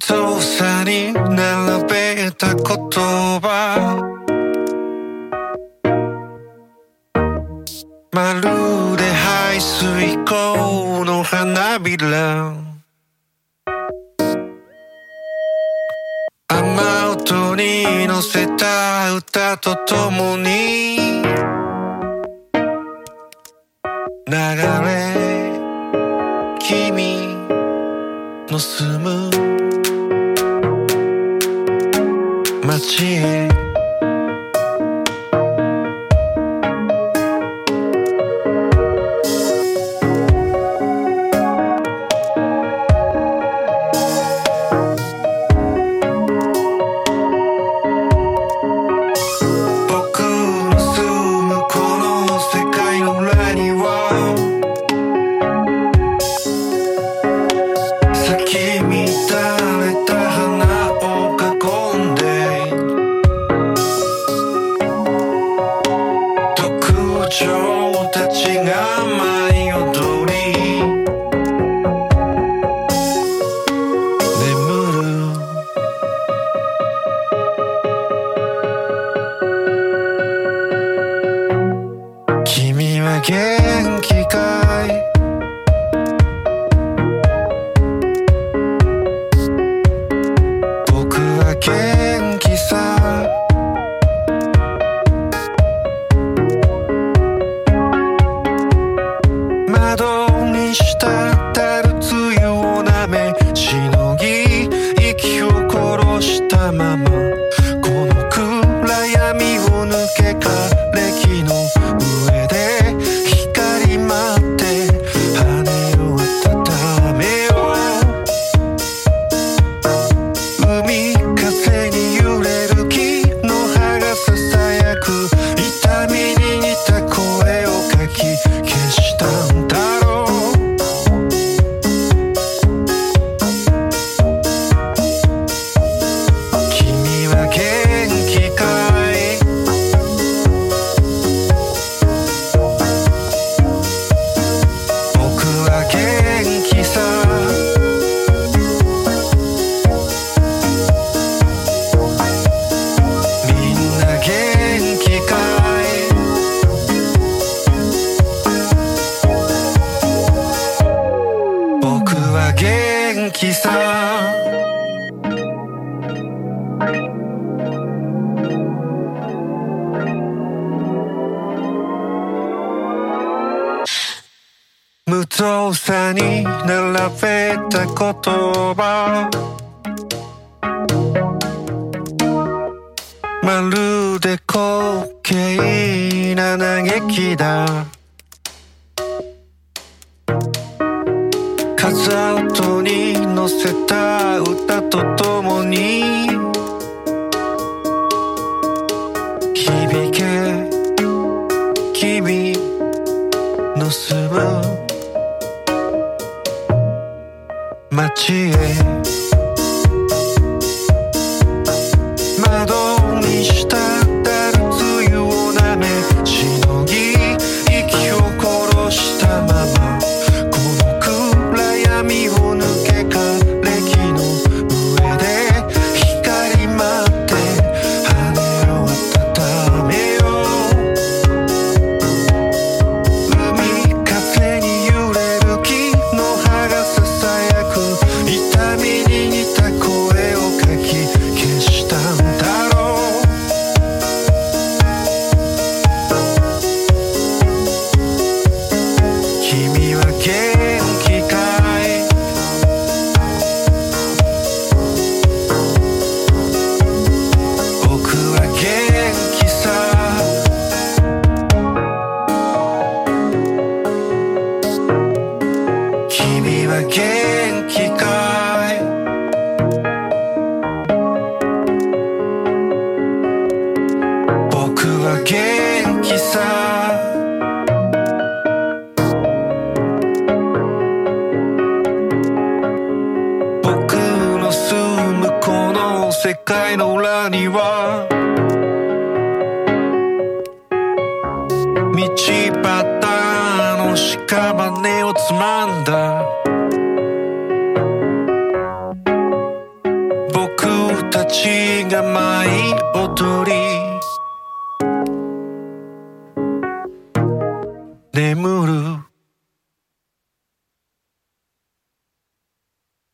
さに並べた言葉。まるで排水口の花びら。雨音に乗せた歌とともに。流れ君の住む 마치 少たちがきさ。無造作に並べた言葉。まるで滑稽な嘆きだ。数乗せた歌とともに響け君の住む街へ。元気かい？僕は元気さ。僕の住むこの世界の裏には道端の屍をつまんだ。眠る